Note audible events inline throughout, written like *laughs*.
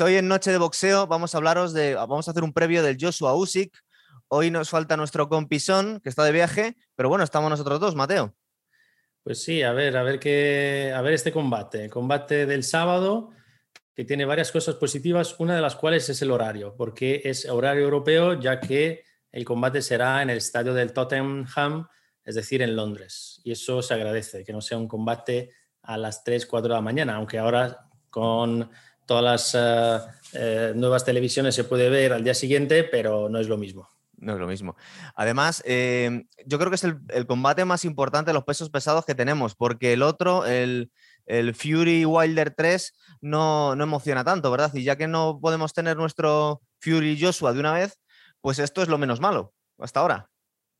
hoy en Noche de Boxeo vamos a hablaros de, vamos a hacer un previo del Joshua Usyk. Hoy nos falta nuestro compisón, que está de viaje, pero bueno, estamos nosotros dos, Mateo. Pues sí, a ver, a ver qué, a ver este combate, el combate del sábado, que tiene varias cosas positivas, una de las cuales es el horario, porque es horario europeo, ya que el combate será en el estadio del Tottenham, es decir, en Londres. Y eso se agradece, que no sea un combate a las 3, 4 de la mañana, aunque ahora con todas las eh, eh, nuevas televisiones se puede ver al día siguiente, pero no es lo mismo. No es lo mismo. Además, eh, yo creo que es el, combate más importante de los pesos pesados que tenemos, porque el otro, el, Fury Wilder 3, no, no, emociona tanto, ¿verdad? Y ya que no podemos tener nuestro Fury Joshua de una vez, pues esto es lo menos malo hasta ahora.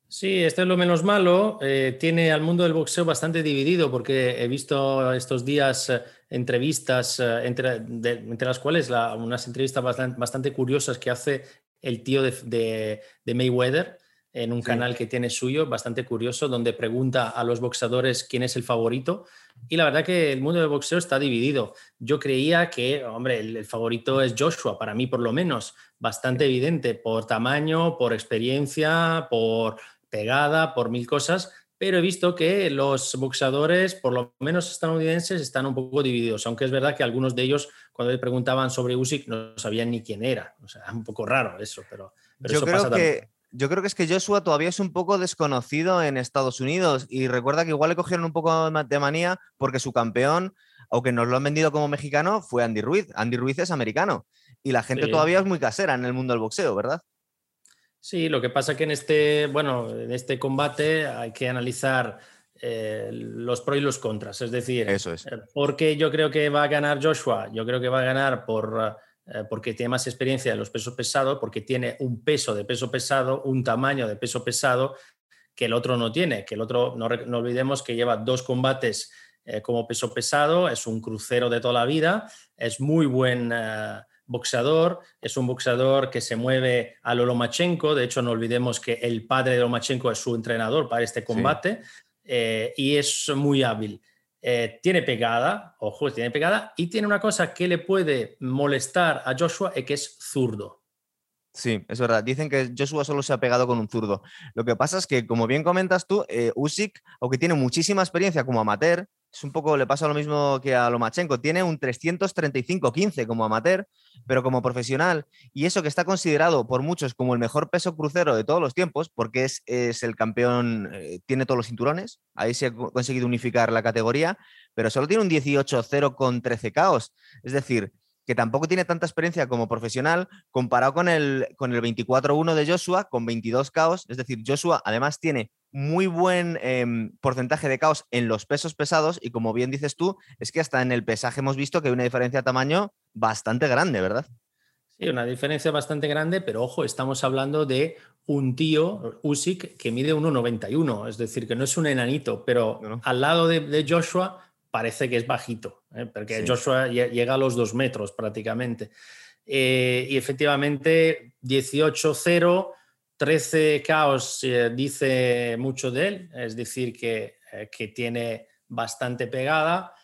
Sí, esto es lo menos malo. Eh, tiene al mundo del boxeo bastante dividido porque he visto estos días eh, entrevistas, eh, entre, entre, las cuales unas entrevistas bastante, curiosas que hace el tío de, Mayweather en un canal que tiene suyo, bastante curioso, donde pregunta a los boxeadores quién es el favorito. Y la verdad que el mundo del boxeo está dividido. Yo creía que, hombre, el favorito es Joshua, para mí por lo menos, bastante evidente, por tamaño, por experiencia, por pegada, por mil cosas, pero he visto que los boxeadores, por lo menos estadounidenses, están un poco divididos, aunque es verdad que algunos de ellos, cuando le preguntaban sobre Usyk, no sabían ni quién era. O sea, un poco raro eso, pero, yo creo que... Yo creo que es que Joshua todavía es un poco desconocido en Estados Unidos y recuerda que igual le cogieron un poco de manía porque su campeón, aunque nos lo han vendido como mexicano, fue Andy Ruiz. Andy Ruiz es americano y la gente todavía es muy casera en el mundo del boxeo, ¿verdad? Sí, lo que pasa que en este, bueno, en este combate hay que analizar eh, los pros y los contras. Es decir, Eso es. Eh, porque yo creo que va a ganar Joshua, yo creo que va a ganar por, eh, porque tiene más experiencia de los pesos pesados, porque tiene un peso de peso pesado, un tamaño de peso pesado que el otro no tiene, que el otro, no, olvidemos que lleva dos combates como peso pesado, es un crucero de toda la vida, es muy buen boxeador, es un boxeador que se mueve a Lomachenko, de hecho no olvidemos que el padre de Lomachenko es su entrenador para este combate eh, y es muy hábil. Eh, tiene pegada, ojo, tiene pegada y tiene una cosa que le puede molestar a Joshua es que es zurdo. Sí, es verdad. Dicen que Joshua solo se ha pegado con un zurdo. Lo que pasa es que, como bien comentas tú, eh, Usyk, aunque tiene muchísima experiencia como amateur, es un poco, le pasa lo mismo que a Lomachenko, tiene un 335-15 como amateur, pero como profesional, y eso que está considerado por muchos como el mejor peso crucero de todos los tiempos, porque es, es el campeón, eh, tiene todos los cinturones, ahí se ha conseguido unificar la categoría, pero solo tiene un 18-0 con 13 caos, es decir, que tampoco tiene tanta experiencia como profesional comparado con el, con el 24-1 de Joshua, con 22 caos. Es decir, Joshua además tiene muy buen em, porcentaje de caos en los pesos pesados y como bien dices tú, es que hasta en el pesaje hemos visto que hay una diferencia de tamaño bastante grande, ¿verdad? Sí, una diferencia bastante grande, pero ojo, estamos hablando de un tío, Usyk, que mide 1,91, es decir, que no es un enanito, pero al lado de Joshua parece que es bajito, ¿eh? porque Joshua llega a los dos metros prácticamente. Eh, y efectivamente, 18-0, 13 caos eh, dice mucho de él, es decir, que, que tiene bastante pegada.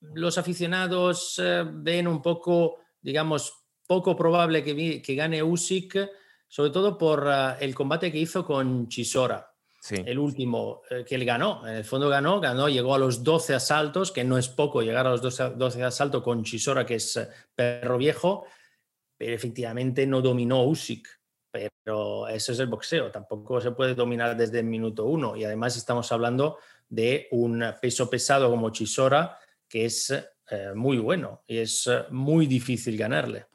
los aficionados ven un poco, digamos, poco probable que, que gane Usyk, sobre todo por el combate que hizo con Chisora el último eh, que él ganó. En el fondo ganó, ganó, llegó a los 12 asaltos, que no es poco llegar a los 12, 12 asaltos con Chisora, que es eh, perro viejo, pero efectivamente no dominó Usyk. Pero eso es el boxeo, tampoco se puede dominar desde el minuto uno. Y además estamos hablando de un peso pesado como Chisora, que es eh, muy bueno y es muy difícil ganarle.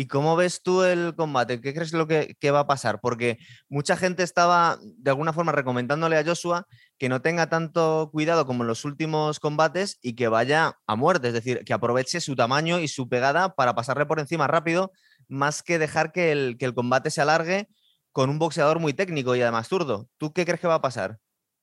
¿Y cómo ves tú el combate? ¿Qué crees lo que, va a pasar? Porque mucha gente estaba de alguna forma recomendándole a Joshua que no tenga tanto cuidado como en los últimos combates y que vaya a muerte, es decir, que aproveche su tamaño y su pegada para pasarle por encima rápido, más que dejar que el, que el combate se alargue con un boxeador muy técnico y además zurdo. ¿Tú qué crees que va a pasar?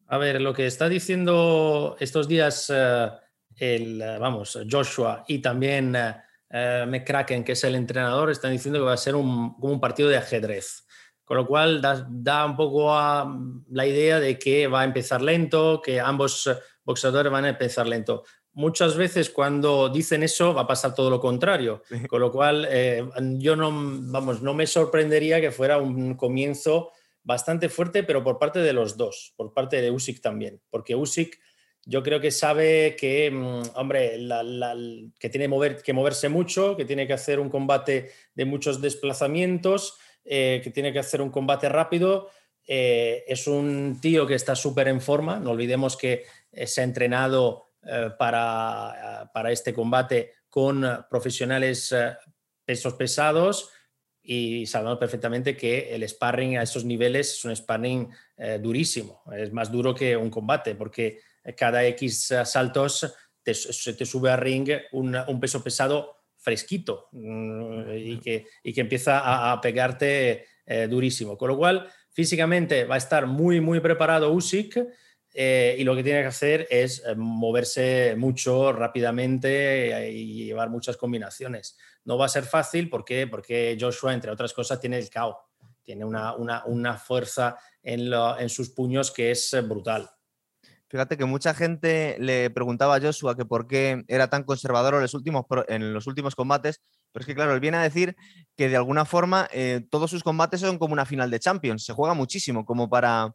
A ver, lo que está diciendo estos días eh, el, eh, vamos, Joshua y también... Eh, eh, McCracken, que es el entrenador, están diciendo que va a ser un, como un partido de ajedrez. Con lo cual da, un poco la idea de que va a empezar lento, que ambos boxeadores van a empezar lento. muchas veces cuando dicen eso va a pasar todo lo contrario. *laughs* Con lo cual, eh, yo no, vamos, no me sorprendería que fuera un comienzo bastante fuerte, pero por parte de los dos, por parte de Usyk también, porque Usyk yo creo que sabe que, mm, hombre, que tiene mover, que moverse mucho, que tiene que hacer un combate de muchos desplazamientos, eh, que tiene que hacer un combate rápido. Eh, es un tío que está súper en forma, no olvidemos que eh, se ha entrenado para, para, este combate con profesionales pesos pesados, y sabemos perfectamente que el sparring a esos niveles es un sparring eh, durísimo, es más duro que un combate, porque cada X saltos te, te sube a ring un, peso pesado fresquito mm, y, que, y que empieza a, pegarte eh, durísimo. Con lo cual, físicamente va a estar muy, muy preparado Usyk eh, y lo que tiene que hacer es eh, moverse mucho, rápidamente y llevar muchas combinaciones. No va a ser fácil porque, porque Joshua, entre otras cosas, tiene el KO, tiene una, una, una fuerza en, en sus puños que es brutal. Fíjate que mucha gente le preguntaba a Joshua que por qué era tan conservador en los últimos, combates, pero es que claro, él viene a decir que de alguna forma todos sus combates son como una final de Champions, se juega muchísimo como para,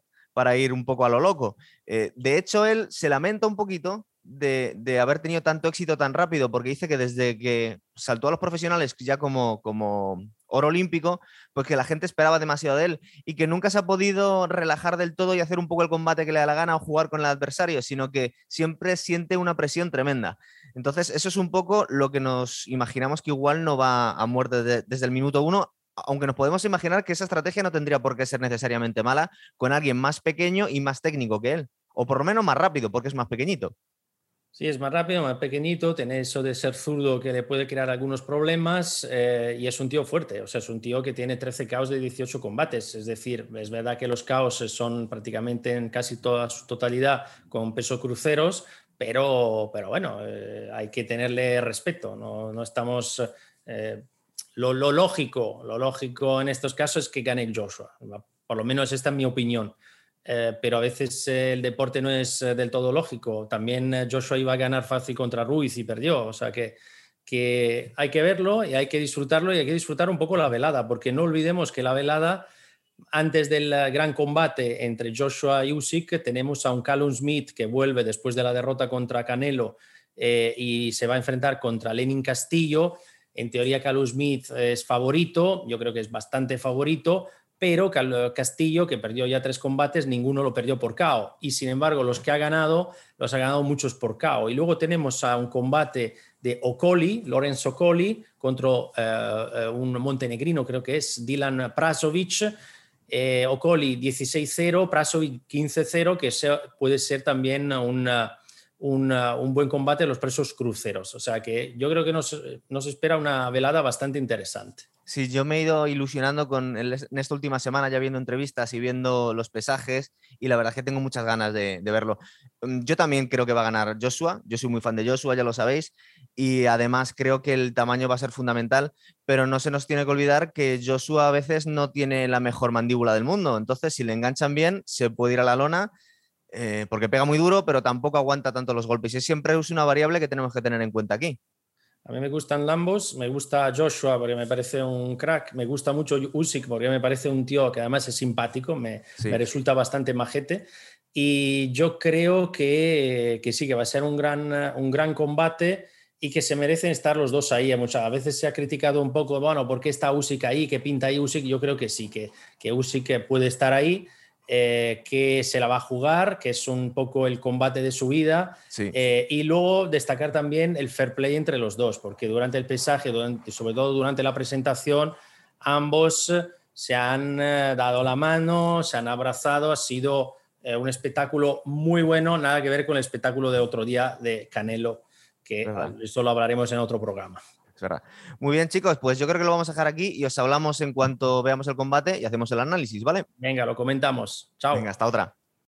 ir un poco a lo loco. Eh, de hecho, él se lamenta un poquito de, haber tenido tanto éxito tan rápido, porque dice que desde que saltó a los profesionales ya como, como oro olímpico, pues que la gente esperaba demasiado de él y que nunca se ha podido relajar del todo y hacer un poco el combate que le da la gana o jugar con el adversario, sino que siempre siente una presión tremenda. Entonces, eso es un poco lo que nos imaginamos que igual no va a muerte desde el minuto uno, aunque nos podemos imaginar que esa estrategia no tendría por qué ser necesariamente mala con alguien más pequeño y más técnico que él, o por lo menos más rápido, porque es más pequeñito. Sí, es más rápido, más pequeñito, tiene eso de ser zurdo que le puede crear algunos problemas eh, y es un tío fuerte, o sea, es un tío que tiene 13 caos de 18 combates, es decir, es verdad que los caos son prácticamente en casi toda su totalidad con peso cruceros, pero, pero bueno, eh, hay que tenerle respeto, no, no estamos... Eh, lo, lógico, lo lógico en estos casos es que gane Joshua. Por lo menos esta es mi opinión. Eh, pero a veces el deporte no es eh, del todo lógico. También eh, Joshua iba a ganar fácil contra Ruiz y perdió. O sea que, que hay que verlo y hay que disfrutarlo y hay que disfrutar un poco la velada, porque no olvidemos que la velada, antes del gran combate entre Joshua y Usyk, tenemos a un Callum Smith que vuelve después de la derrota contra Canelo y se va a enfrentar contra Lenin Castillo en teoría, Carlos Smith es favorito, yo creo que es bastante favorito, pero Castillo, que perdió ya tres combates, ninguno lo perdió por KO. Y sin embargo, los que ha ganado, los ha ganado muchos por KO. Y luego tenemos a un combate de Okoli, Lorenzo Okoli, contra eh, eh, un montenegrino, creo que es Dylan Prasovic. Eh, Okoli 16-0, Prasovic 15-0, que puede ser también una un buen combate en los presos cruceros. O sea que yo creo que nos, espera una velada bastante interesante. Sí, yo me he ido ilusionando con en esta última semana ya viendo entrevistas y viendo los pesajes y la verdad es que tengo muchas ganas de, verlo. Mm, yo también creo que va a ganar Joshua, yo soy muy fan de Joshua, ya lo sabéis, y además creo que el tamaño va a ser fundamental, pero no se nos tiene que olvidar que Joshua a veces no tiene la mejor mandíbula del mundo, entonces si le enganchan bien se puede ir a la lona eh, porque pega muy duro, pero tampoco aguanta tanto los golpes. Y siempre es una variable que tenemos que tener en cuenta aquí. A mí me gustan ambos, me gusta Joshua porque me parece un crack, me gusta mucho Usyk porque me parece un tío que además es simpático, me, resulta bastante majete. Y yo creo que, que, sí, que va a ser un gran, un gran combate y que se merecen estar los dos ahí. Muchas, a veces se ha criticado un poco, bueno, ¿por qué está Usyk ahí? ¿Qué pinta ahí Usyk? Yo creo que sí, que, que Usyk puede estar ahí eh, que se la va a jugar, que es un poco el combate de su vida. Eh, y luego destacar también el fair play entre los dos, porque durante el pesaje, sobre todo durante la presentación, ambos se han eh, dado la mano, se han abrazado, ha sido un espectáculo muy bueno, nada que ver con el espectáculo de otro día de Canelo, que esto lo hablaremos en otro programa. Muy bien, chicos, pues yo creo que lo vamos a dejar aquí y os hablamos en cuanto veamos el combate y hacemos el análisis, ¿vale? Venga, lo comentamos. Chao. Venga, hasta otra.